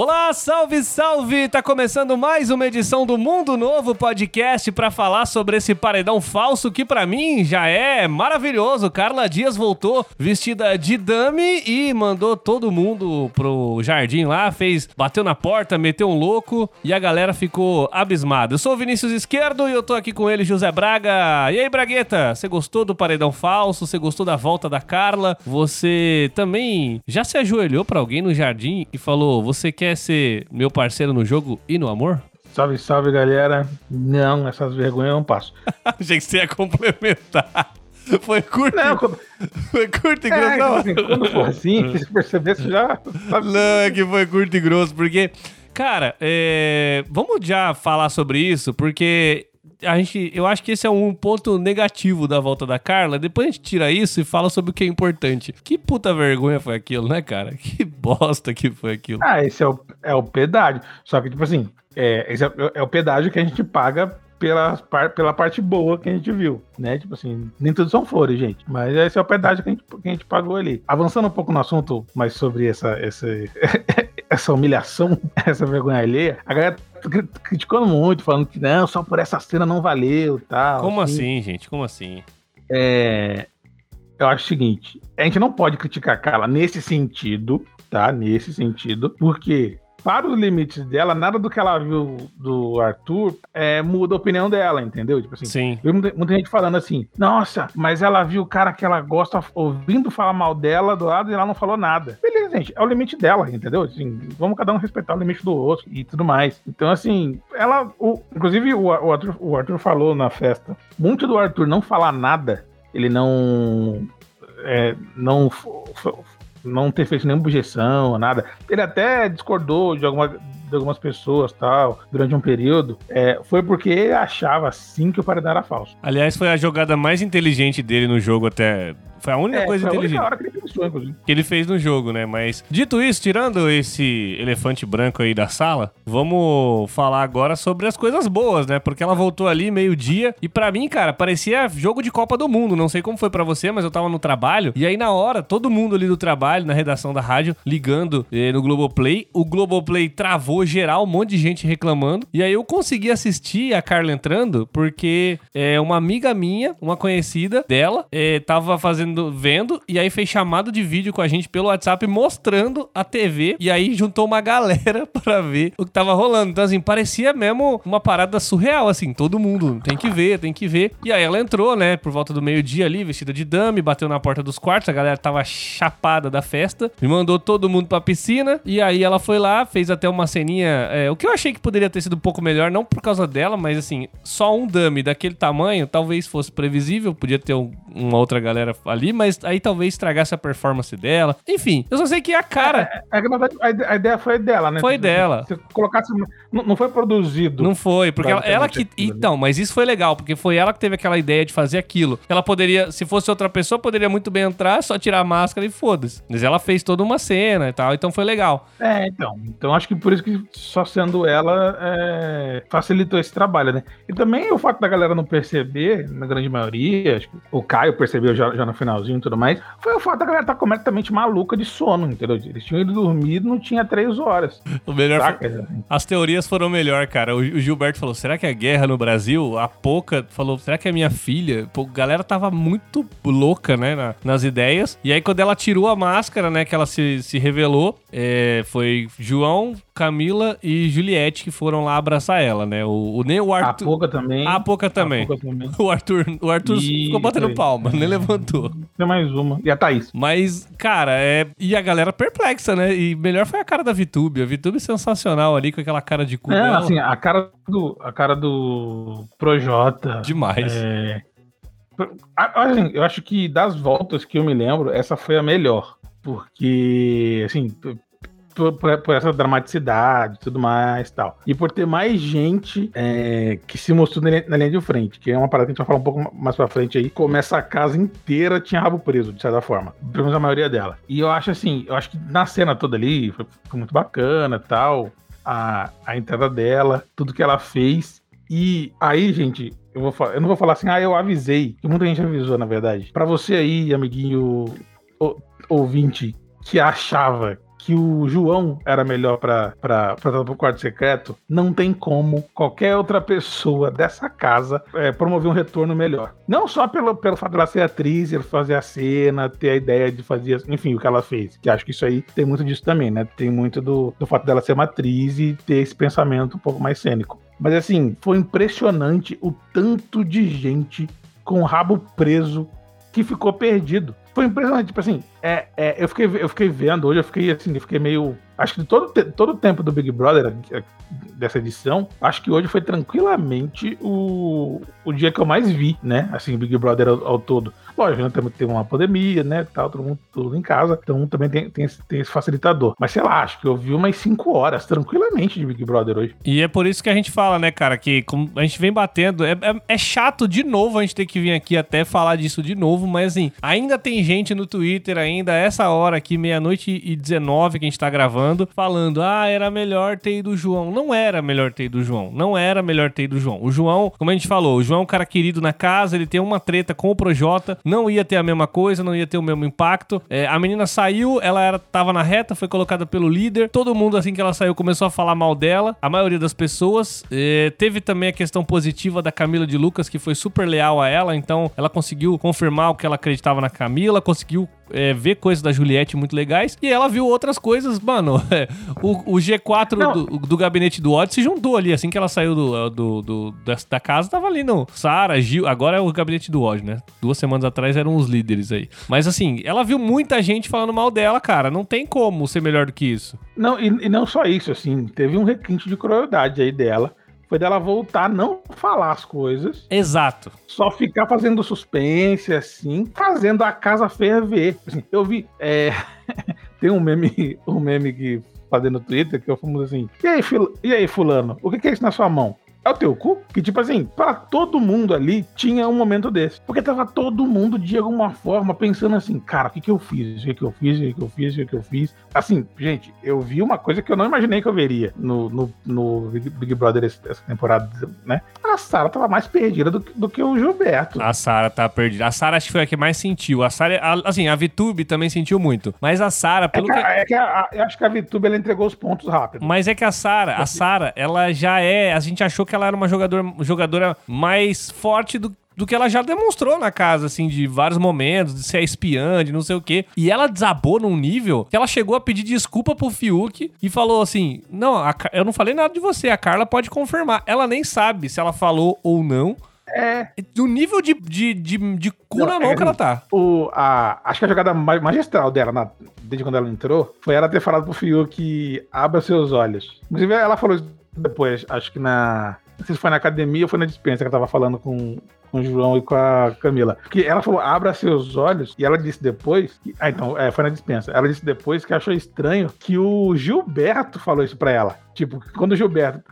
Olá, salve, salve! Tá começando mais uma edição do Mundo Novo Podcast para falar sobre esse paredão falso que para mim já é maravilhoso. Carla Dias voltou vestida de dame e mandou todo mundo pro jardim lá, fez, bateu na porta, meteu um louco e a galera ficou abismada. Eu sou o Vinícius Esquerdo e eu tô aqui com ele, José Braga. E aí, Bragueta, você gostou do paredão falso? Você gostou da volta da Carla? Você também já se ajoelhou para alguém no jardim e falou: "Você quer quer ser meu parceiro no jogo e no amor? Salve, salve, galera. Não, essas vergonhas eu não passo. Achei que você ia complementar. Foi curto. Não, foi curto e grosso. É, assim, quando for assim, se perceber, você já. Não, é que foi curto e grosso, porque. Cara, é... vamos já falar sobre isso, porque a gente, eu acho que esse é um ponto negativo da volta da Carla. Depois a gente tira isso e fala sobre o que é importante. Que puta vergonha foi aquilo, né, cara? Que bosta que foi aquilo. Ah, esse é o, é o pedágio. Só que, tipo assim, é, esse é, é o pedágio que a gente paga pela, pela parte boa que a gente viu, né? Tipo assim, nem tudo são flores, gente. Mas esse é o pedágio que a gente, que a gente pagou ali. Avançando um pouco no assunto, mais sobre essa, essa, essa humilhação, essa vergonha alheia, a galera criticando muito, falando que não, só por essa cena não valeu tal. Como assim, assim gente? Como assim? É. Eu acho o seguinte: a gente não pode criticar a Carla nesse sentido, tá? Nesse sentido, porque para os limites dela, nada do que ela viu do Arthur é, muda a opinião dela, entendeu? Tipo assim, Sim. Muita, muita, gente falando assim, nossa, mas ela viu o cara que ela gosta ouvindo falar mal dela do lado e ela não falou nada. Gente, é o limite dela, entendeu? Assim, vamos cada um respeitar o limite do outro e tudo mais. Então, assim, ela. O, inclusive, o, o, Arthur, o Arthur falou na festa, muito do Arthur não falar nada, ele não. É, não não ter feito nenhuma objeção, nada. Ele até discordou de, alguma, de algumas pessoas tal, durante um período, é, foi porque ele achava sim que o paredão era falso. Aliás, foi a jogada mais inteligente dele no jogo até foi a única é, coisa inteligente. que ele, pensou, que ele fez no jogo, né? Mas, dito isso, tirando esse elefante branco aí da sala, vamos falar agora sobre as coisas boas, né? Porque ela voltou ali meio-dia e para mim, cara, parecia jogo de Copa do Mundo. Não sei como foi para você, mas eu tava no trabalho e aí na hora, todo mundo ali do trabalho, na redação da rádio, ligando eh, no Globoplay. O Globoplay travou geral, um monte de gente reclamando. E aí eu consegui assistir a Carla entrando porque é, uma amiga minha, uma conhecida dela, eh, tava fazendo vendo, e aí fez chamada de vídeo com a gente pelo WhatsApp mostrando a TV, e aí juntou uma galera pra ver o que tava rolando. Então, assim, parecia mesmo uma parada surreal, assim, todo mundo tem que ver, tem que ver. E aí ela entrou, né, por volta do meio-dia ali, vestida de dame, bateu na porta dos quartos, a galera tava chapada da festa, me mandou todo mundo pra piscina, e aí ela foi lá, fez até uma ceninha, é, o que eu achei que poderia ter sido um pouco melhor, não por causa dela, mas assim, só um dame daquele tamanho, talvez fosse previsível, podia ter um, uma outra galera ali mas aí talvez estragasse a performance dela. Enfim, eu só sei que a cara. É, é, é a ideia foi dela, né? Foi dela. Se colocasse. Não, não foi produzido. Não foi, porque ela, ela que. Então, mas isso foi legal, porque foi ela que teve aquela ideia de fazer aquilo. Ela poderia, se fosse outra pessoa, poderia muito bem entrar, só tirar a máscara e foda-se. Mas ela fez toda uma cena e tal, então foi legal. É, então. Então acho que por isso que só sendo ela é, facilitou esse trabalho, né? E também o fato da galera não perceber, na grande maioria, acho que o Caio percebeu já, já no final finalzinho e tudo mais, foi o fato da galera estar tá completamente maluca de sono, entendeu? Eles tinham ido dormir não tinha três horas. O melhor foi... As teorias foram melhor, cara. O, Gilberto falou: será que é guerra no Brasil? A Poca falou: será que é minha filha? Pô, a galera tava muito louca, né, na, nas ideias. E aí, quando ela tirou a máscara, né, que ela se, se revelou, é, foi João, Camila e Juliette que foram lá abraçar ela, né? O, o, nem o Arthur. A Poca também. A Poca também. Também. O Arthur, o Arthur e... ficou batendo palma, nem levantou. Tem mais uma. E a Thaís. Mas, cara, é. E a galera perplexa, né? E melhor foi a cara da Vitube. A Vitube é sensacional ali, com aquela cara de cu. É, dela. assim, a cara do. A cara do Projota. Demais. É. Assim, eu acho que das voltas que eu me lembro, essa foi a melhor. Porque, assim, por, por, por, essa dramaticidade tudo mais tal. E por ter mais gente é, que se mostrou na linha, na linha, de frente, que é uma parada que a gente vai falar um pouco mais pra frente aí. Começa a casa inteira tinha rabo preso, de certa forma. Pelo menos a maioria dela. E eu acho assim, eu acho que na cena toda ali foi, foi muito bacana tal. A, a entrada dela, tudo que ela fez. E aí, gente, eu, vou falar, eu não vou falar assim, ah, eu avisei. Que muita gente avisou, na verdade. Para você aí, amiguinho ouvinte, que achava que o João era melhor pra pro quarto secreto, não tem como qualquer outra pessoa dessa casa é, promover um retorno melhor. Não só pelo, pelo fato dela ser atriz, fazer a cena, ter a ideia de fazer, enfim, o que ela fez. Que acho que isso aí tem muito disso também, né? Tem muito do, do fato dela ser uma atriz e ter esse pensamento um pouco mais cênico. Mas assim, foi impressionante o tanto de gente com o rabo preso que ficou perdido. Foi impressionante, tipo assim, é, é, eu, fiquei, eu fiquei vendo hoje, eu fiquei assim, eu fiquei meio. Acho que todo, todo o tempo do Big Brother, dessa edição, acho que hoje foi tranquilamente o, o dia que eu mais vi, né? Assim, Big Brother ao, ao todo. Lógico, né, teve uma pandemia, né, tal, todo mundo tudo em casa, então também tem, tem, esse, tem esse facilitador. Mas sei lá, acho que eu vi umas 5 horas tranquilamente de Big Brother hoje. E é por isso que a gente fala, né, cara, que a gente vem batendo, é, é, é chato de novo a gente ter que vir aqui até falar disso de novo, mas assim, ainda tem gente no Twitter, ainda essa hora aqui, meia-noite e 19 que a gente tá gravando, falando, ah, era melhor ter ido o João. Não era melhor ter ido o João, não era melhor ter ido o João. O João, como a gente falou, o João é um cara querido na casa, ele tem uma treta com o Projota, não ia ter a mesma coisa, não ia ter o mesmo impacto. É, a menina saiu, ela era, tava na reta, foi colocada pelo líder. Todo mundo, assim que ela saiu, começou a falar mal dela. A maioria das pessoas. É, teve também a questão positiva da Camila de Lucas, que foi super leal a ela. Então, ela conseguiu confirmar o que ela acreditava na Camila, conseguiu é, ver coisas da Juliette muito legais. E ela viu outras coisas, mano. É, o, o, G4 do, do, gabinete do ódio se juntou ali. Assim que ela saiu do, do, do da, da, casa, tava ali no Sara, Gil. Agora é o gabinete do ódio, né? Duas semanas atrás eram os líderes aí. Mas assim, ela viu muita gente falando mal dela, cara. Não tem como ser melhor do que isso. Não, e, e não só isso, assim. Teve um requinte de crueldade aí dela foi dela voltar, não falar as coisas. Exato. Só ficar fazendo suspense, assim, fazendo a casa ferver. Assim, eu vi. É... Tem um meme, um meme que fazendo no Twitter que eu fomos assim. E aí, e aí, fulano, o que é isso na sua mão? É o teu cu? Que, tipo assim, para todo mundo ali tinha um momento desse. Porque tava todo mundo, de alguma forma, pensando assim, cara, o que que eu fiz? O que que eu fiz? O que que eu fiz? O que que eu fiz? Assim, gente, eu vi uma coisa que eu não imaginei que eu veria no, no, no Big Brother essa temporada, né? A Sara tava mais perdida do, do que o Gilberto. A Sara tá perdida. A Sara acho que foi a que mais sentiu. A Sara, assim, a VTube também sentiu muito. Mas a Sara, pelo é que... É que a, a, eu acho que a VTube, ela entregou os pontos rápido. Mas é que a Sara, a Sara, ela já é... A gente achou que ela era uma jogador, jogadora mais forte do, do que ela já demonstrou na casa, assim, de vários momentos, de ser espiã, de não sei o quê. E ela desabou num nível que ela chegou a pedir desculpa pro Fiuk e falou assim: Não, a, eu não falei nada de você, a Carla pode confirmar. Ela nem sabe se ela falou ou não. É. Do nível de, de, de, de cu na mão é, que ela tá. O, a, acho que a jogada magistral dela, na, desde quando ela entrou, foi ela ter falado pro Fiuk: abra seus olhos. Inclusive, ela falou depois, acho que na não sei se foi na academia ou foi na dispensa que eu tava falando com, com o João e com a Camila. Porque ela falou, abra seus olhos, e ela disse depois. Que, ah, então, é, foi na dispensa. Ela disse depois que achou estranho que o Gilberto falou isso pra ela. Tipo, quando o Gilberto.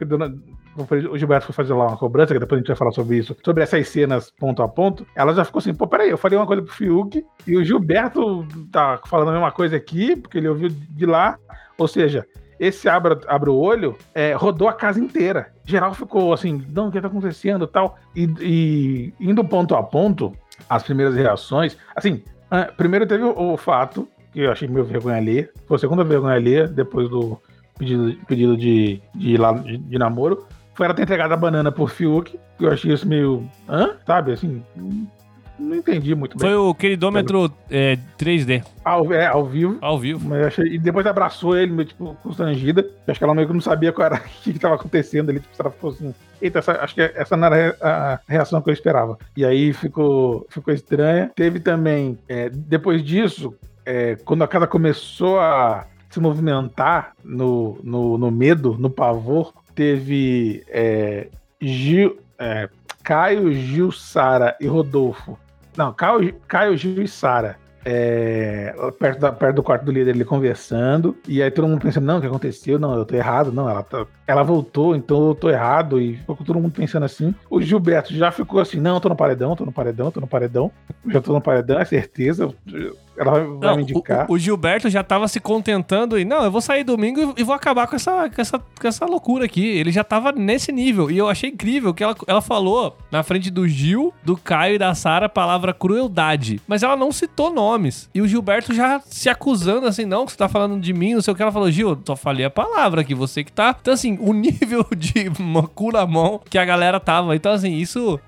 O Gilberto foi fazer lá uma cobrança, que depois a gente vai falar sobre isso, sobre essas cenas ponto a ponto. Ela já ficou assim, pô, peraí, eu falei uma coisa pro Fiuk e o Gilberto tá falando a mesma coisa aqui, porque ele ouviu de lá. Ou seja, esse abre, abre o olho é, rodou a casa inteira. Geral ficou assim, não, o que tá acontecendo tal. E, e indo ponto a ponto, as primeiras reações, assim, uh, primeiro teve o, o, fato, que eu achei meio vergonha ler, foi a segunda vergonha ler, depois do pedido, pedido de, de, de, de namoro, foi ela ter entregado a banana por Fiuk, que eu achei isso meio. hã? Sabe, assim, não entendi muito bem. Foi o queridômetro é, 3D. Ao, é, ao vivo. Ao vivo. Mas achei, e depois abraçou ele, meio tipo, constrangida. Acho que ela meio que não sabia qual era, o que estava acontecendo ali. Tipo, ela ficou assim. Eita, essa, acho que essa não era a reação que eu esperava. E aí ficou, ficou estranha. Teve também, é, depois disso, é, quando a casa começou a se movimentar no, no, no medo, no pavor, teve é, Gil, é, Caio, Gil, Sara e Rodolfo não, Caio, Caio Gil e Sara. É, perto, da, perto do quarto do líder, ele conversando, e aí todo mundo pensando, não, o que aconteceu? Não, eu tô errado, não, ela, tá, ela voltou, então eu tô errado, e ficou todo mundo pensando assim. O Gilberto já ficou assim, não, tô no paredão, tô no paredão, tô no paredão, já tô no paredão, é certeza, ela vai, vai não, me indicar. O, o, Gilberto já tava se contentando e, não, eu vou sair domingo e, e, vou acabar com essa, com, essa, com essa loucura aqui. Ele já tava nesse nível. E eu achei incrível que ela, ela falou na frente do Gil, do Caio e da Sara a palavra crueldade. Mas ela não citou nomes. E o Gilberto já se acusando assim, não, que você tá falando de mim, não sei o que. Ela falou, Gil, só falei a palavra aqui, você que tá. Então, assim, o nível de cu na mão que a galera tava. Então, assim, isso.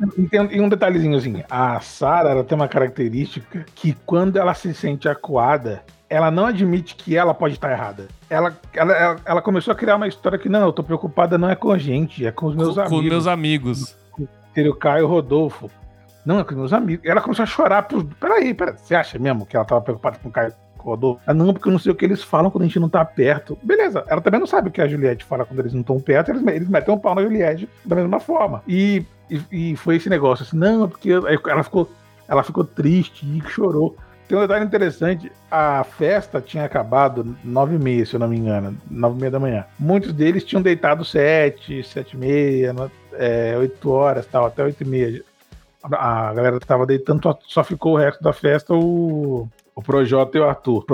E um detalhezinho assim: a Sara, ela tem uma característica que quando ela se sente acuada, ela não admite que ela pode estar errada. Ela, ela, ela, ela, começou a criar uma história que, não, eu tô preocupada não é com a gente, é com os meus com, amigos. Com meus amigos. Seria o Caio Rodolfo. Não, é com os meus amigos. Ela começou a chorar. Por... Peraí, peraí, você acha mesmo que ela tava preocupada com o Caio Rodolfo? Ah, não, porque eu não sei o que eles falam quando a gente não tá perto. Beleza, ela também não sabe o que a Juliette fala quando eles não estão perto, eles, eles metem um pau na Juliette da mesma forma. E, e, e foi esse negócio assim, não, é porque ela ficou, ela ficou triste e chorou. Tem um detalhe interessante: a festa tinha acabado nove e meia, se eu não me engano, nove e meia da manhã. Muitos deles tinham deitado sete, sete e meia, é, oito horas, tal, até oito e meia. A galera tava deitando, só ficou o resto da festa o, o Projota e o Arthur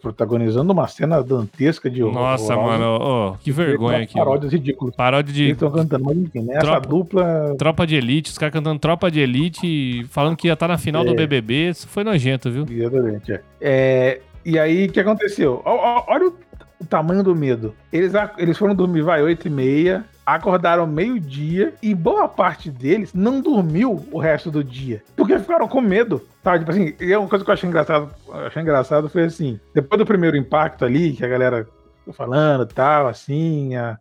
protagonizando uma cena dantesca de horror. Nossa, mano, oh, que vergonha aqui. Paródias ridículas. Paródia de. Eles estão cantando, mas enfim, né? Tropa, Essa dupla. Tropa de Elite, os caras cantando Tropa de Elite, falando que ia estar tá na final é. do BBB. Isso foi nojento, viu? Exatamente, é. é e aí, o que aconteceu? Olha o, o tamanho do medo. Eles, eles foram dormir, vai, 8 e meia acordaram meio-dia e boa parte deles não dormiu o resto do dia. Porque ficaram com medo. Sabe? Tipo assim, e uma coisa que eu achei engraçado, achei engraçado foi assim: depois do primeiro impacto ali, que a galera falando tal, assim, a,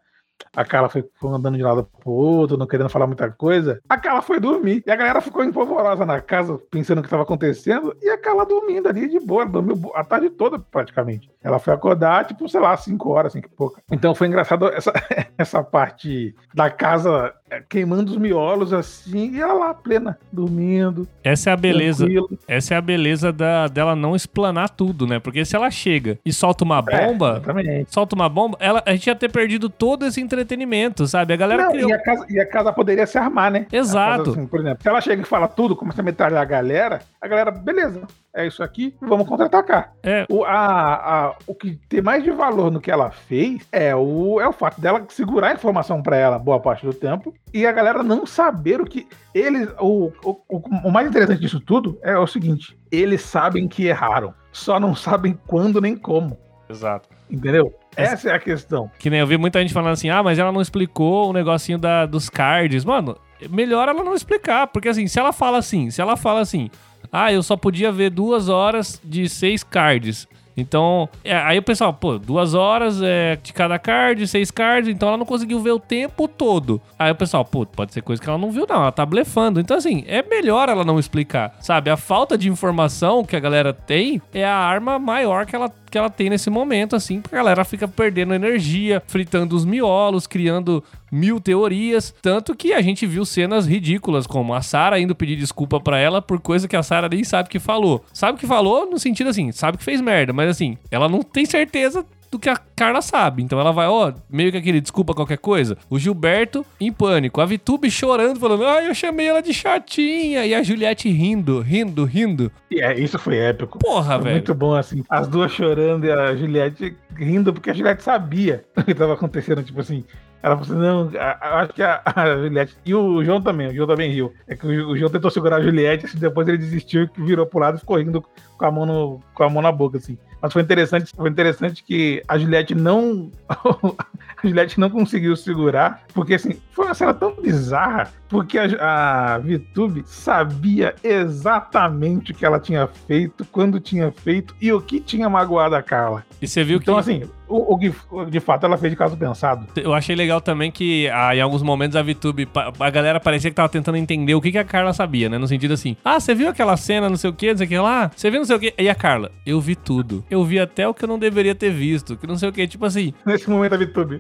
a Carla foi, foi andando de lado pro outro, não querendo falar muita coisa. A Carla foi dormir. E a galera ficou empolvorosa na casa, pensando o que estava acontecendo. E a Carla dormindo ali de boa, dormiu a tarde toda praticamente. Ela foi acordar, tipo, sei lá, 5 horas, assim que pouco. Então foi engraçado essa, essa parte da casa queimando os miolos assim, e ela lá, plena, dormindo. Essa é a beleza. Tranquilo. Essa é a beleza da, dela não explanar tudo, né? Porque se ela chega e solta uma é, bomba, é, solta uma bomba, ela, a gente ia ter perdido todo esse entretenimento, sabe? A galera não, criou... e, a casa, e a casa poderia se armar, né? Exato. Casa, assim, por exemplo, se ela chega e fala tudo, começa a metralhar a galera, a galera, beleza, é isso aqui, vamos contra-atacar. É. O, a, a, o que tem mais de valor no que ela fez é o, é o fato dela segurar a informação para ela boa parte do tempo e a galera não saber o que. Eles. O, o, o, mais interessante disso tudo é o seguinte: eles sabem que erraram, só não sabem quando nem como. Exato. Entendeu? Essa é a questão. Que nem eu vi muita gente falando assim: ah, mas ela não explicou o negocinho da, dos cards. Mano, melhor ela não explicar, porque assim, se ela fala assim, se ela fala assim ah, eu só podia ver duas horas de seis cards. Então, é, aí o pessoal, pô, duas horas é, de cada card, seis cards, então ela não conseguiu ver o tempo todo. Aí o pessoal, pô, pode ser coisa que ela não viu, não, ela tá blefando. Então, assim, é melhor ela não explicar, sabe? A falta de informação que a galera tem é a arma maior que ela que ela tem nesse momento, assim, porque a galera fica perdendo energia, fritando os miolos, criando mil teorias. Tanto que a gente viu cenas ridículas, como a Sarah indo pedir desculpa para ela por coisa que a Sarah nem sabe que falou. Sabe que falou no sentido assim, sabe que fez merda, mas assim, ela não tem certeza do que a Carla sabe. Então ela vai, ó, meio que aquele desculpa qualquer coisa. O Gilberto em pânico, a Vitube chorando, falando, ah, eu chamei ela de chatinha. E a Juliette rindo, rindo, rindo. E é, isso foi épico. Porra, foi velho. Muito bom, assim. As duas chorando e a Juliette rindo, porque a Juliette sabia o que estava acontecendo. Tipo assim, ela falou assim: não, eu acho que a, a, Juliette. E o João também, o João também riu. É que o, o João tentou segurar a Juliette, assim, depois ele desistiu, virou pro lado e ficou rindo com a mão, no, com a mão na boca, assim. Mas foi interessante, foi interessante que a Juliette não. a Juliette não conseguiu segurar, porque assim, foi uma cena tão bizarra, porque a, a VTube sabia exatamente o que ela tinha feito, quando tinha feito e o que tinha magoado a Carla. E você viu então, que. Então, assim, o, o, de fato ela fez de caso pensado. Eu achei legal também que ah, em alguns momentos a VTube, a galera parecia que tava tentando entender o que, que a Carla sabia, né? No sentido assim, ah, você viu aquela cena, não sei o que, não sei o que lá? Você viu não sei o que? E a Carla, eu vi tudo. Eu vi até o que eu não deveria ter visto, que não sei o que, tipo assim. Nesse momento a VTube.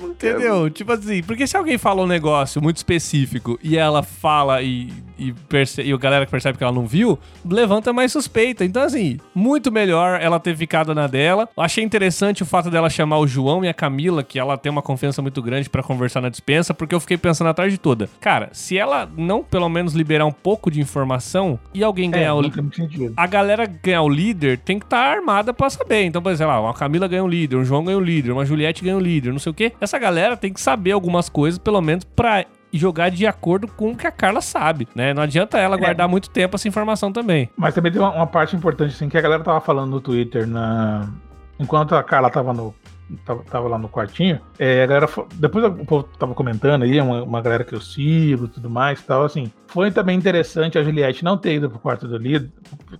Ah, Entendeu? Tipo assim, porque se alguém fala um negócio muito específico e ela fala e, e, perce... e a galera que percebe que ela não viu, levanta mais suspeita. Então, assim, muito melhor ela ter ficado na dela. Achei interessante o fato dela chamar o João e a Camila, que ela tem uma confiança muito grande para conversar na dispensa, porque eu fiquei pensando a tarde toda. Cara, se ela não pelo menos liberar um pouco de informação e alguém é, ganhar é, o. A galera ganhar o líder tem que estar tá armada para saber. Então, por exemplo, uma Camila ganha um líder, um João ganha um líder, uma Juliette ganha um líder, não sei o quê. Essa galera tem que saber algumas coisas, pelo menos, pra jogar de acordo com o que a Carla sabe, né? Não adianta ela é. guardar muito tempo essa informação também. Mas também tem uma, uma, parte importante, assim, que a galera tava falando no Twitter na... enquanto a Carla tava no tava, tava lá no quartinho, é, a galera, depois o povo tava comentando aí, uma, uma galera que eu sigo e tudo mais e tal, assim, foi também interessante a Juliette não ter ido pro quarto do líder,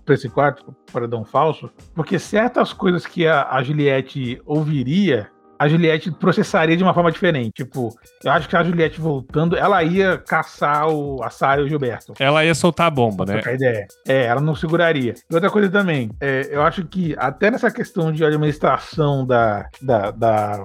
pra esse quarto, pro paredão falso, porque certas coisas que a, a Juliette ouviria a Juliette processaria de uma forma diferente. Tipo, eu acho que a Juliette voltando, ela ia caçar o Assai e o Gilberto. Ela ia soltar a bomba, né? A ideia. É, ela não seguraria. E outra coisa também, é, eu acho que até nessa questão de administração da, da, da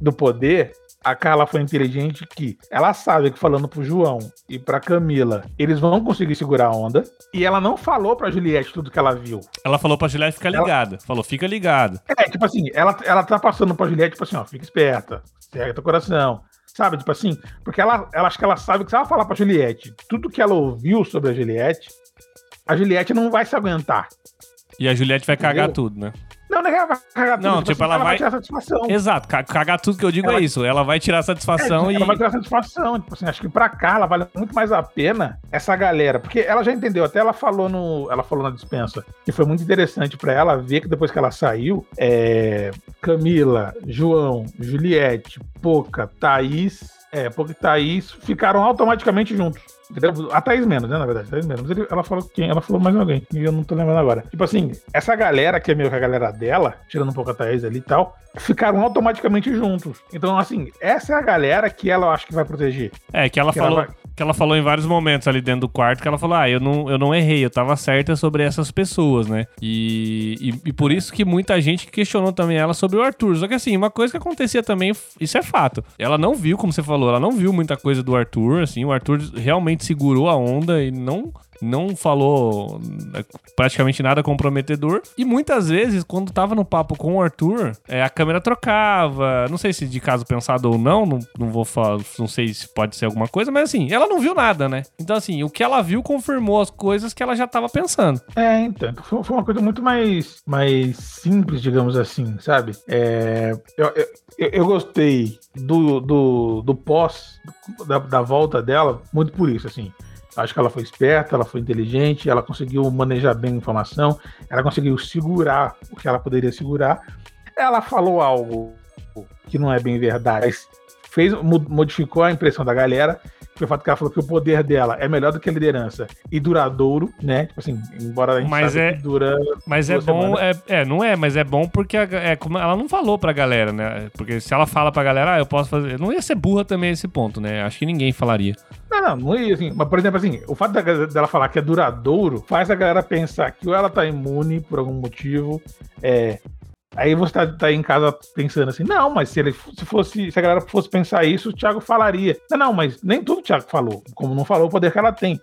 do poder, a Carla foi inteligente que ela sabe que falando pro João e pra Camila, eles vão conseguir segurar a onda. E ela não falou pra Juliette tudo que ela viu. Ela falou pra Juliette ficar ligada. Ela... Falou, fica ligada. É, tipo assim, ela, ela tá passando pra Juliette, tipo assim, ó, fica esperta, cega teu coração. Sabe, tipo assim, porque ela, ela acho que ela sabe que se ela falar pra Juliette tudo que ela ouviu sobre a Juliette, a Juliette não vai se aguentar. E a Juliette vai Entendeu? cagar tudo, né? Não, não é cagar tudo. Não, tipo, tipo ela, ela vai... vai tirar satisfação. Exato, cagar tudo que eu digo ela... é isso. Ela vai tirar satisfação é, e. Ela vai tirar satisfação. Tipo assim, acho que pra Carla vale muito mais a pena essa galera. Porque ela já entendeu, até ela falou no. Ela falou na dispensa. Que foi muito interessante pra ela ver que depois que ela saiu, é... Camila, João, Juliette, Poca, Thaís. É, Poca e Thaís ficaram automaticamente juntos. A Thaís menos, né? Na verdade, a Thaís menos. Ele, ela falou quem? Ela falou mais alguém. E eu não tô lembrando agora. Tipo assim, essa galera que é meio que a galera dela, tirando um pouco a Thaís ali e tal, ficaram automaticamente juntos. Então, assim, essa é a galera que ela eu acho que vai proteger. É, que ela que falou. Ela vai que ela falou em vários momentos ali dentro do quarto, que ela falou, ah, eu não, eu não errei, eu tava certa sobre essas pessoas, né? E, e, e, por isso que muita gente questionou também ela sobre o Arthur. Só que assim, uma coisa que acontecia também, isso é fato. Ela não viu, como você falou, ela não viu muita coisa do Arthur, assim, o Arthur realmente segurou a onda e não não falou né, praticamente nada comprometedor. E muitas vezes, quando tava no papo com o Arthur, é, a câmera trocava. Não sei se de caso pensado ou não, não, não vou falar, não sei se pode ser alguma coisa, mas assim, ela não viu nada, né? Então, assim, o que ela viu confirmou as coisas que ela já tava pensando. É, então, foi, foi uma coisa muito mais, mais simples, digamos assim, sabe? É, eu, eu, eu gostei do, do, do pós, da, da volta dela, muito por isso, assim. Acho que ela foi esperta, ela foi inteligente, ela conseguiu manejar bem a informação, ela conseguiu segurar o que ela poderia segurar. Ela falou algo que não é bem verdade, mas fez, modificou a impressão da galera o fato que ela falou que o poder dela é melhor do que a liderança e duradouro, né? Tipo assim, embora a gente mas é, dura. Mas é bom, é, é, não é, mas é bom porque a, é, como ela não falou pra galera, né? Porque se ela fala pra galera, ah, eu posso fazer. Não ia ser burra também esse ponto, né? Acho que ninguém falaria. Não, não, não ia assim. Mas, por exemplo, assim, o fato dela falar que é duradouro faz a galera pensar que ou ela tá imune por algum motivo, é, Aí você tá, tá, em casa pensando assim, não, mas se ele se fosse, se a galera fosse pensar isso, o Thiago falaria. Não, não, mas nem tudo o Thiago falou. Como não falou o poder que ela tem.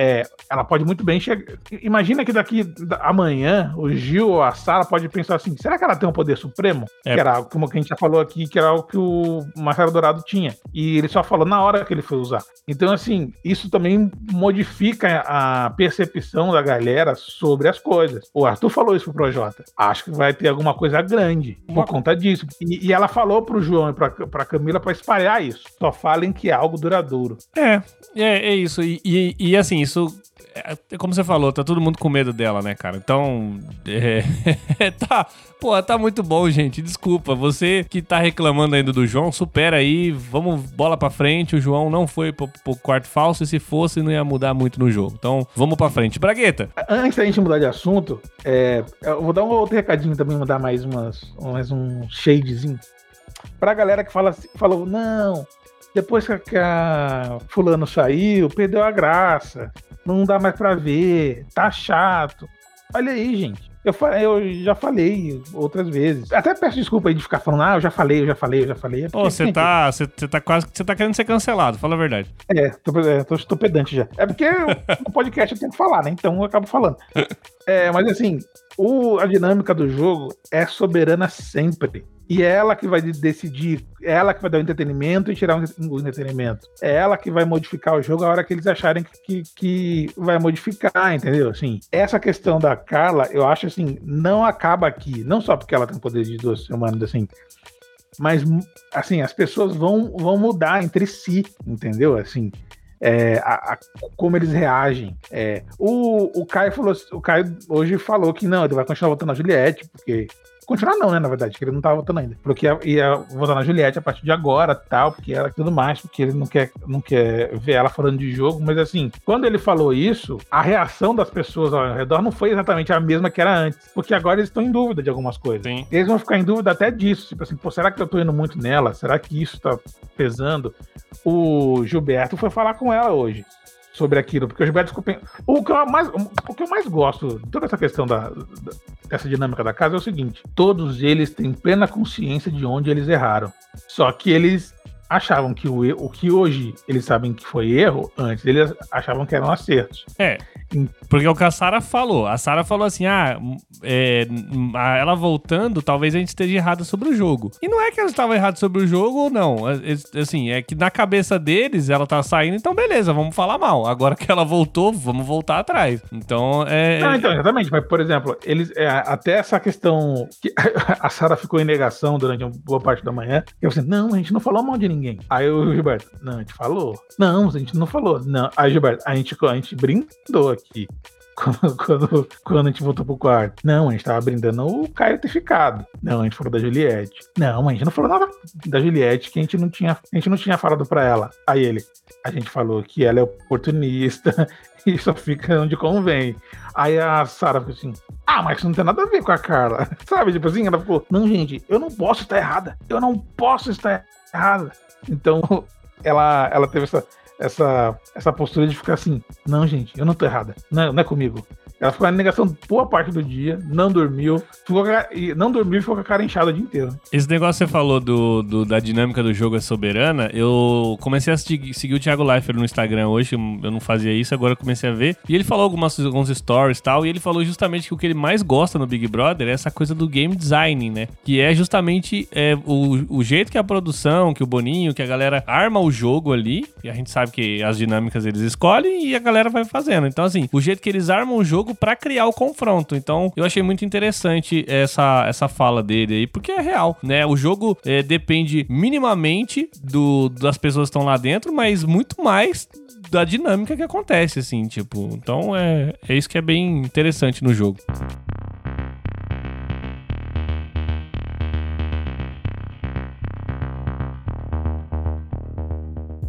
É, ela pode muito bem chegar. Imagina que daqui amanhã o Gil ou a Sara pode pensar assim: será que ela tem um poder supremo? É. Que era como a gente já falou aqui, que era algo que o Marcelo Dourado tinha. E ele só falou na hora que ele foi usar. Então, assim, isso também modifica a percepção da galera sobre as coisas. O Arthur falou isso pro Projota. Acho que vai ter alguma coisa grande por conta disso. E, e ela falou pro João e pra, pra Camila para espalhar isso. Só falem que é algo duradouro. É, é, é isso. E, e, e assim, isso. É, como você falou, tá todo mundo com medo dela, né, cara? Então. É, tá. Pô, tá muito bom, gente. Desculpa. Você que tá reclamando ainda do João, supera aí. Vamos bola pra frente. O João não foi pro, pro quarto falso. E se fosse, não ia mudar muito no jogo. Então, vamos pra frente. Bragueta. Antes da gente mudar de assunto, é, eu vou dar um outro recadinho também, mandar mais umas, mais um shadezinho. Pra galera que fala, falou, não, depois que a fulano saiu, perdeu a graça. Não dá mais pra ver, tá chato. Olha aí, gente. Eu, eu já falei outras vezes. Até peço desculpa aí de ficar falando, ah, eu já falei, eu já falei, eu já falei. É Pô, você tá, você tá quase, você tá querendo ser cancelado, fala a verdade. É, tô, é, tô, tô pedante já. É porque o podcast eu tenho que falar, né? Então eu acabo falando. É, mas assim, o, a dinâmica do jogo é soberana sempre. E é ela que vai decidir, é ela que vai dar o entretenimento e tirar o entretenimento. É ela que vai modificar o jogo a hora que eles acharem que, que vai modificar, entendeu? Assim, essa questão da Carla, eu acho assim, não acaba aqui. Não só porque ela tem poder de duas semanas, assim, mas assim as pessoas vão, vão mudar entre si, entendeu? Assim, é, a, a, como eles reagem. É, o, o Caio falou, o Caio hoje falou que não, ele vai continuar votando na Juliette, porque Continuar não, né, na verdade, que ele não tava votando ainda. Porque ia, ia votar na Juliette a partir de agora, tal, porque ela tudo mais, porque ele não quer, não quer ver ela falando de jogo, mas assim, quando ele falou isso, a reação das pessoas ao redor não foi exatamente a mesma que era antes, porque agora eles estão em dúvida de algumas coisas. Sim. Eles vão ficar em dúvida até disso, tipo assim, pô, será que eu tô indo muito nela? Será que isso tá pesando? O Gilberto foi falar com ela hoje sobre aquilo, porque o Gilberto ficou o que eu mais o que eu mais gosto de toda essa questão da, da, dessa dinâmica da casa é o seguinte: todos eles têm plena consciência de onde eles erraram. Só que eles achavam que o, o que hoje eles sabem que foi erro, antes eles achavam que eram acertos. É. Porque é o que a Sara falou. A Sara falou assim: ah, é, ela voltando, talvez a gente esteja errado sobre o jogo. E não é que ela estava errada sobre o jogo ou não. É, assim, é que na cabeça deles ela tá saindo, então beleza, vamos falar mal. Agora que ela voltou, vamos voltar atrás. Então é. Não, então, exatamente. Mas, por exemplo, eles. É, até essa questão que a Sara ficou em negação durante uma boa parte da manhã. Eu assim, não, a gente não falou mal de ninguém. Aí o Gilberto, não, a gente falou. Não, a gente não falou. Não. Aí, Gilberto, a gente, a gente brindou aqui. Quando, quando, quando, a gente voltou pro quarto. Não, a gente tava brindando o Caio ter ficado. Não, a gente falou da Juliette. Não, a gente não falou nada da Juliette que a gente não tinha, a gente não tinha falado pra ela. Aí ele, a gente falou que ela é oportunista e só fica onde convém. Aí a Sara ficou assim: Ah, mas isso não tem nada a ver com a Carla. Sabe? Tipo assim, ela ficou: Não, gente, eu não posso estar errada. Eu não posso estar errada. Então, ela, ela teve essa, essa, essa postura de ficar assim: não, gente, eu não tô errada, não, não é comigo. Ela ficou na negação boa parte do dia, não dormiu, ficou, não dormiu e ficou com a cara inchada o dia inteiro. Esse negócio que você falou do, do, da dinâmica do jogo é soberana, eu comecei a seguir, o Thiago Leifert no Instagram hoje, eu não fazia isso, agora eu comecei a ver. E ele falou algumas, alguns stories e tal, e ele falou justamente que o que ele mais gosta no Big Brother é essa coisa do game design, né? Que é justamente é, o, o jeito que a produção, que o Boninho, que a galera arma o jogo ali, e a gente sabe que as dinâmicas eles escolhem e a galera vai fazendo. Então, assim, o jeito que eles armam o jogo para criar o confronto. Então, eu achei muito interessante essa, essa fala dele aí, porque é real, né? O jogo é, depende minimamente do, das pessoas que estão lá dentro, mas muito mais da dinâmica que acontece, assim, tipo. Então, é, é isso que é bem interessante no jogo.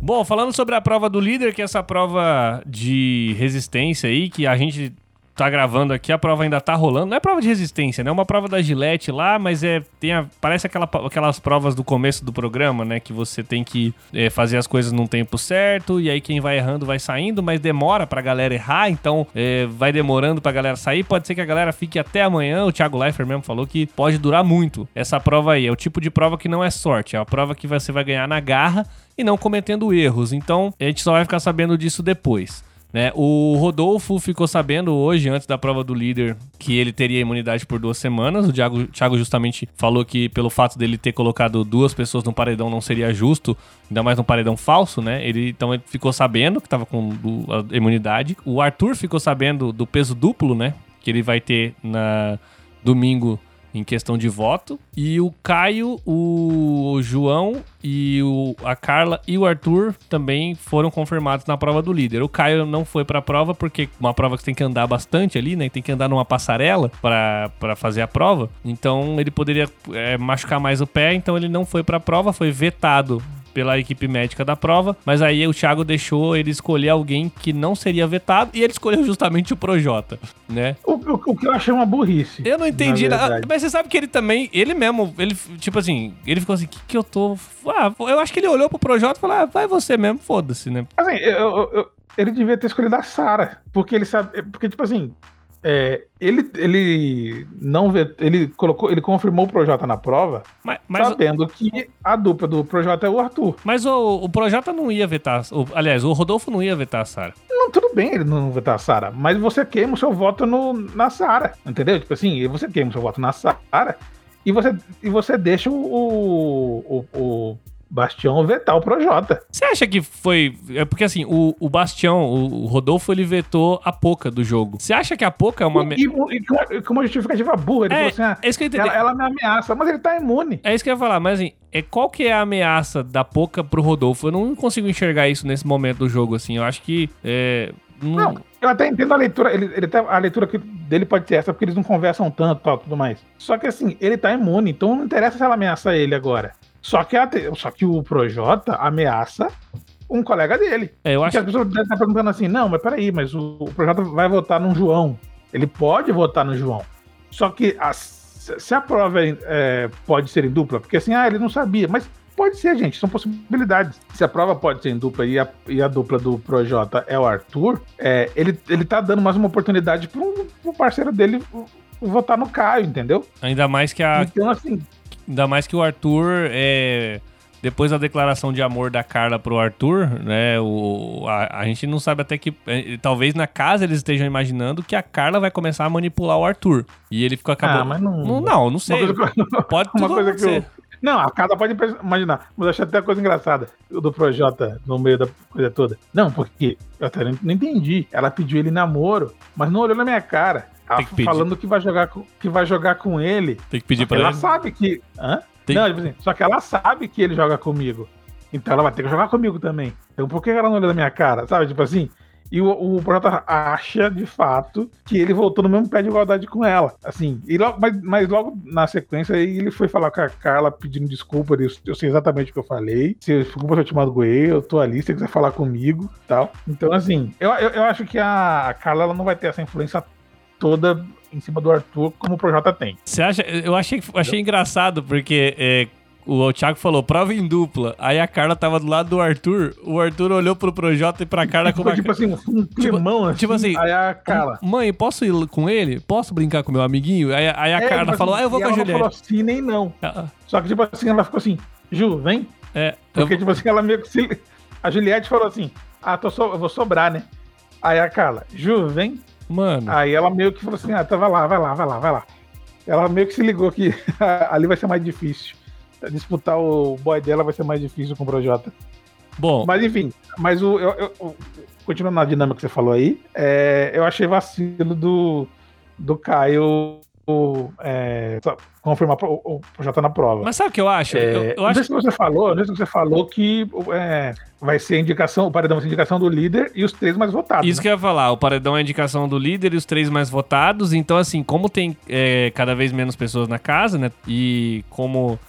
Bom, falando sobre a prova do líder, que é essa prova de resistência aí, que a gente tá gravando aqui, a prova ainda tá rolando. Não é prova de resistência, né? É uma prova da Gillette lá, mas é. Tem a, parece aquela, aquelas provas do começo do programa, né? Que você tem que é, fazer as coisas num tempo certo, e aí quem vai errando vai saindo, mas demora pra galera errar, então é, vai demorando pra galera sair. Pode ser que a galera fique até amanhã. O Thiago Leifert mesmo falou que pode durar muito essa prova aí. É o tipo de prova que não é sorte, é a prova que você vai ganhar na garra e não cometendo erros. Então a gente só vai ficar sabendo disso depois. Né? O Rodolfo ficou sabendo hoje, antes da prova do líder, que ele teria imunidade por duas semanas. O Thiago, Thiago justamente falou que pelo fato dele ter colocado duas pessoas no paredão não seria justo, ainda mais num paredão falso, né? Ele, então ele ficou sabendo que estava com a imunidade. O Arthur ficou sabendo do peso duplo, né? Que ele vai ter na domingo em questão de voto. E o Caio, o João e o, a Carla e o Arthur também foram confirmados na prova do líder. O Caio não foi para a prova porque uma prova que você tem que andar bastante ali, né? Tem que andar numa passarela para fazer a prova. Então ele poderia é, machucar mais o pé, então ele não foi para a prova, foi vetado pela equipe médica da prova, mas aí o Thiago deixou ele escolher alguém que não seria vetado e ele escolheu justamente o Projota, né? O, o, o que eu achei uma burrice. Eu não entendi nada, mas você sabe que ele também, ele mesmo, ele, tipo assim, ele ficou assim, o que, que eu tô... Ah, eu acho que ele olhou pro Projota e falou, ah, vai você mesmo, foda-se, né? Assim, eu, eu, ele devia ter escolhido a Sara, porque ele sabe, porque tipo assim, é, ele, ele não vê, ele colocou, ele confirmou o Projota na prova, mas, mas sabendo que a dupla do Projota é o Arthur. Mas o, o Projota não ia vetar, o, aliás, o Rodolfo não ia vetar a Sara. Não, tudo bem ele não vetar a Sara, mas você queima o seu voto no, na Sara, entendeu? Tipo assim, você queima o seu voto na Sara e você, e você deixa o, o, o, Bastião vetar o Projota. Você acha que foi. É porque assim, o, o Bastião, o, Rodolfo, ele vetou a Poca do jogo. Você acha que a Poca é uma. E, e, com uma justificativa burra, ele é, falou assim: ah, é isso que eu entendi. Ela, ela, me ameaça, mas ele tá imune. É isso que eu ia falar, mas assim, é, qual que é a ameaça da Poca pro Rodolfo? Eu não consigo enxergar isso nesse momento do jogo, assim. Eu acho que. É, não, não eu até entendo a leitura. Ele, ele tá, a leitura dele pode ser essa, porque eles não conversam tanto e tudo mais. Só que assim, ele tá imune, então não interessa se ela ameaça ele agora. Só que, a, só que o Projota ameaça um colega dele. É, eu acho... que as pessoas devem estar perguntando assim, não, mas peraí, mas o, o Projota vai votar no João. Ele pode votar no João. Só que a, se a prova é, pode ser em dupla, porque assim, ah, ele não sabia, mas pode ser, gente, são possibilidades. Se a prova pode ser em dupla e a, e a dupla do Projota é o Arthur, é, ele, ele tá dando mais uma oportunidade para um parceiro dele votar no Caio, entendeu? Ainda mais que a. Então, assim, Ainda mais que o Arthur é. Depois da declaração de amor da Carla pro Arthur, né? O, a, a gente não sabe até que. É, talvez na casa eles estejam imaginando que a Carla vai começar a manipular o Arthur. E ele fica acabando. Ah, mas não. Não, não, não sei. Pode uma coisa que eu, Não, a Carla pode imaginar. Mas eu achei até a coisa engraçada do Projota no meio da coisa toda. Não, porque eu até não entendi. Ela pediu ele namoro, mas não olhou na minha cara. Tem que falando que vai jogar com, que vai jogar com ele. Tem que pedir para ele. Ela sabe que. Hã? Tem... Não, tipo assim, só que ela sabe que ele joga comigo. Então ela vai ter que jogar comigo também. Então por que ela não olha na minha cara? Sabe? Tipo assim. E o, o Projota acha, de fato, que ele voltou no mesmo pé de igualdade com ela. Assim, e logo, mas, mas logo na sequência ele foi falar com a Carla pedindo desculpa. Eu, eu sei exatamente o que eu falei. Se desculpa se eu te magoei, eu tô ali, se você quiser falar comigo tal. Então, assim, eu, eu, eu acho que a Carla ela não vai ter essa influência toda em cima do Arthur, como o Projota tem. Você acha? Eu achei, achei engraçado, porque é, o Thiago falou prova em dupla. Aí a Carla tava do lado do Arthur. O Arthur olhou pro Projota e pra Carla como. Tipo, assim, um climão tipo, assim. Tipo assim. Aí a Carla. Mãe, posso ir com ele? Posso brincar com meu amiguinho? Aí, aí a é, Carla falou, assim, ah, eu vou com a Juliette. Ela não falou sim nem não. Ah, ah. Só que, tipo assim, ela ficou assim, Ju, vem. É. Porque, eu... tipo assim, ela meio que se. A Juliette falou assim: Ah, tô so... eu vou sobrar, né? Aí a Carla, Ju, vem. Mano. Aí ela meio que falou assim: ah, tá, vai lá, vai lá, vai lá, vai lá. Ela meio que se ligou que ali vai ser mais difícil. Disputar o boy dela vai ser mais difícil com o Projota. Bom. Mas enfim, mas o, eu, eu, continuando na dinâmica que você falou aí, é, eu achei vacilo do, do Caio é, confirmar o, o projeto na prova. Mas sabe o que eu acho? É, eu, eu acho... se você falou, sei se você falou que é, vai ser a indicação, o paredão vai ser a indicação do líder e os três mais votados. Isso né? que eu ia falar, o paredão é a indicação do líder e os três mais votados. Então, assim, como tem é, cada vez menos pessoas na casa, né? E como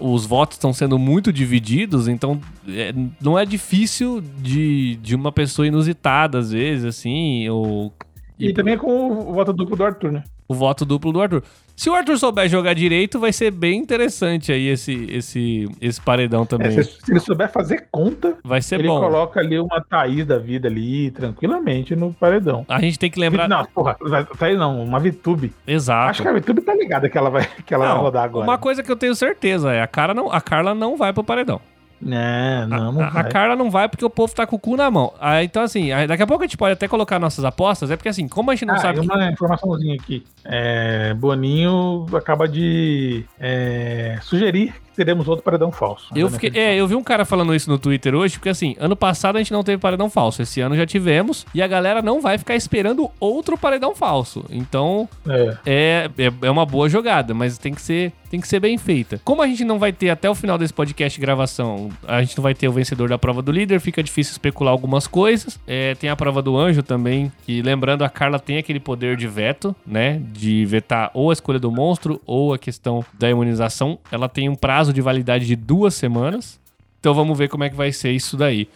os votos estão sendo muito divididos, então é, não é difícil de, de uma pessoa inusitada, às vezes, assim, ou... E, e também com o voto duplo do Arthur, né? O voto duplo do Arthur. Se o Arthur souber jogar direito, vai ser bem interessante aí esse, esse, esse paredão também. É, se, ele souber fazer conta, vai ser ele bom. coloca ali uma Thaís da vida ali, tranquilamente, no paredão. A gente tem que lembrar. Não, porra, Thaís não, uma Vitube. Exato. Acho que a Vitube tá ligada que ela vai, que ela não, vai rodar agora. Uma coisa que eu tenho certeza é a, cara não, a Carla não vai pro paredão. É, não, não a, a, Carla não vai porque o povo tá com o cu na mão. Ah, então, assim, daqui a pouco a gente pode até colocar nossas apostas, é porque assim, como a gente não ah, sabe. Uma que... informaçãozinha aqui. É, Boninho acaba de é, sugerir teremos outro paredão falso. Eu, fiquei, é, eu vi um cara falando isso no Twitter hoje, porque assim, ano passado a gente não teve paredão falso, esse ano já tivemos, e a galera não vai ficar esperando outro paredão falso. Então, é, é, é, é uma boa jogada, mas tem que ser tem que ser bem feita. Como a gente não vai ter até o final desse podcast de gravação, a gente não vai ter o vencedor da prova do líder, fica difícil especular algumas coisas. É, tem a prova do anjo também, que lembrando, a Carla tem aquele poder de veto, né? De vetar ou a escolha do monstro ou a questão da imunização. Ela tem um prazo de validade de duas semanas. Então vamos ver como é que vai ser isso daí.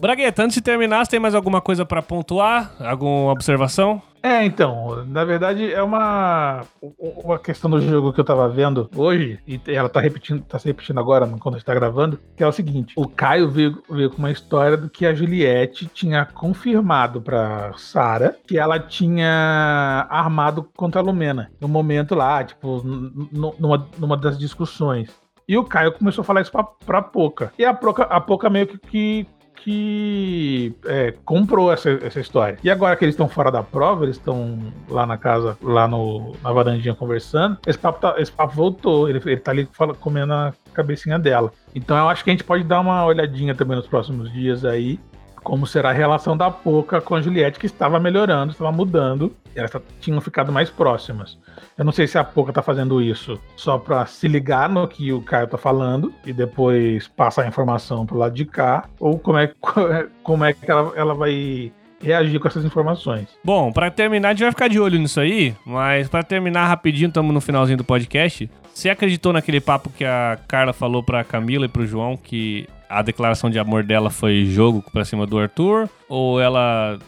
Bragueta, antes de terminar, você tem mais alguma coisa para pontuar? Alguma observação? É, então, na verdade é uma, uma questão do jogo que eu tava vendo hoje, e ela tá repetindo, tá se repetindo agora quando a gente tá gravando, que é o seguinte: o Caio veio, veio com uma história do que a Juliette tinha confirmado pra Sara que ela tinha armado contra a Lumena. No momento lá, tipo, numa, numa das discussões. E o Caio começou a falar isso pra, pra Poca. E a Poca, a Poca meio que, que que é, comprou essa, essa história. E agora que eles estão fora da prova, eles estão lá na casa, lá no, na varandinha conversando, esse papo, tá, esse papo voltou. Ele, ele tá ali fala, comendo a cabecinha dela. Então eu acho que a gente pode dar uma olhadinha também nos próximos dias aí como será a relação da Poca com a Juliette, que estava melhorando, estava mudando, elas tinham ficado mais próximas. Eu não sei se a Poca tá fazendo isso só para se ligar no que o Caio tá falando e depois passar a informação pro lado de cá, ou como é, como é que ela, ela vai reagir com essas informações. Bom, para terminar, a gente vai ficar de olho nisso aí, mas para terminar rapidinho, estamos no finalzinho do podcast. Você acreditou naquele papo que a Carla falou pra Camila e pro João que a declaração de amor dela foi jogo pra cima do Arthur? Ou ela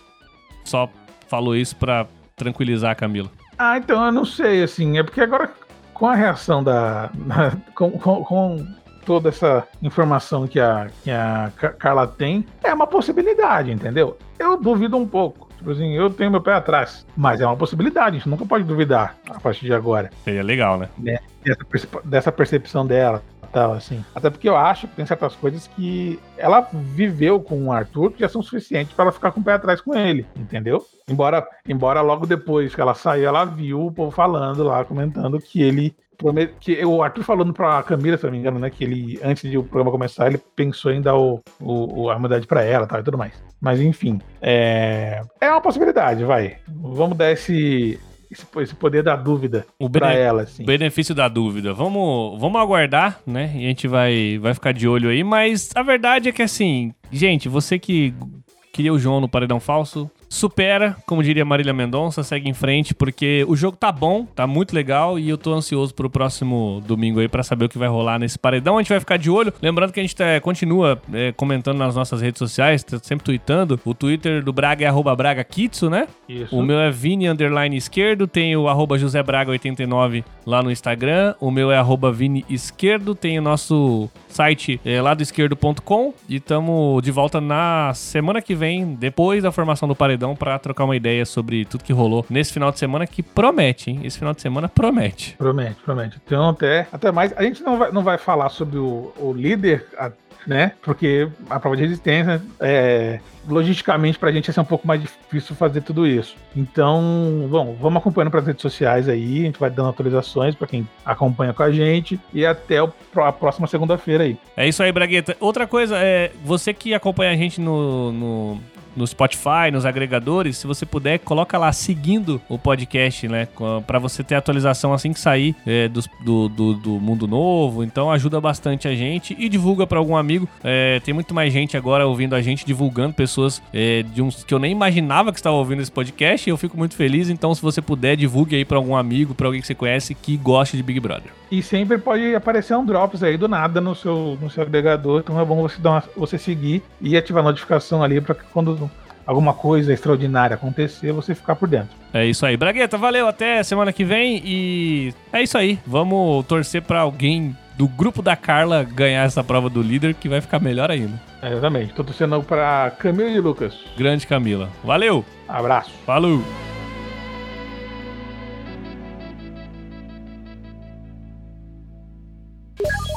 só falou isso pra tranquilizar a Camila? Ah, então eu não sei, assim. É porque agora, com a reação da. com, com, com toda essa informação que a, que a Carla tem, é uma possibilidade, entendeu? Eu duvido um pouco. Tipo assim, eu tenho meu pé atrás. Mas é uma possibilidade, a gente nunca pode duvidar a partir de agora. Seria legal, né? né? Dessa, dessa percepção dela tal, assim. Até porque eu acho que tem certas coisas que ela viveu com o Arthur que já são suficientes para ela ficar com o pé atrás com ele, entendeu? Embora, embora logo depois que ela saiu, ela viu o povo falando lá, comentando que ele que o Arthur falando pra Camila, se não me engano, né, que ele, antes de o programa começar, ele pensou em dar o, o, a imunidade pra ela tal, e tudo mais. Mas enfim, é, é uma possibilidade, vai. Vamos dar esse, esse, poder da dúvida o para ela, assim. benefício da dúvida. Vamos, vamos aguardar, né? E a gente vai, vai ficar de olho aí. Mas a verdade é que, assim, gente, você que queria o João no Paredão Falso, supera, como diria Marília Mendonça, segue em frente, porque o jogo tá bom, tá muito legal e eu tô ansioso pro próximo domingo aí para saber o que vai rolar nesse paredão. A gente vai ficar de olho. Lembrando que a gente tá, continua é, comentando nas nossas redes sociais, tá sempre tweetando. O Twitter do Braga é arroba Braga Kitsu, né? Isso. O meu é Vini underline esquerdo, tem o arroba José Braga 89 lá no Instagram. O meu é arroba Vini esquerdo, tem o nosso site é, ladoesquerdo.com e estamos de volta na semana que vem, depois da formação do paredão Paredão para trocar uma ideia sobre tudo que rolou nesse final de semana que promete, hein? Esse final de semana promete. Promete, promete. Então até, até mais. A gente não vai, não vai falar sobre o, o líder né? Porque a prova de resistência, é, logisticamente, pra gente ia ser um pouco mais difícil fazer tudo isso. Então, bom, vamos acompanhando para as redes sociais aí, a gente vai dando atualizações para quem acompanha com a gente e até o, a próxima segunda-feira aí. É isso aí, Bragueta. Outra coisa, é você que acompanha a gente no, no no Spotify, nos agregadores, se você puder, coloca lá seguindo o podcast, né? para você ter atualização assim que sair é, do, do, do, do, mundo novo. Então ajuda bastante a gente e divulga para algum amigo. É, tem muito mais gente agora ouvindo a gente, divulgando pessoas é, de uns que eu nem imaginava que estavam ouvindo esse podcast. E eu fico muito feliz. Então, se você puder, divulgue aí para algum amigo, para alguém que você conhece que goste de Big Brother. E sempre pode aparecer um drops aí do nada no seu, no seu agregador. Então é bom você, dar uma, você seguir e ativar a notificação ali para quando alguma coisa extraordinária acontecer, você ficar por dentro. É isso aí. Bragueta, valeu. Até semana que vem. E é isso aí. Vamos torcer para alguém do grupo da Carla ganhar essa prova do líder, que vai ficar melhor ainda. É, exatamente. Tô torcendo para Camila e Lucas. Grande Camila. Valeu. Abraço. Falou.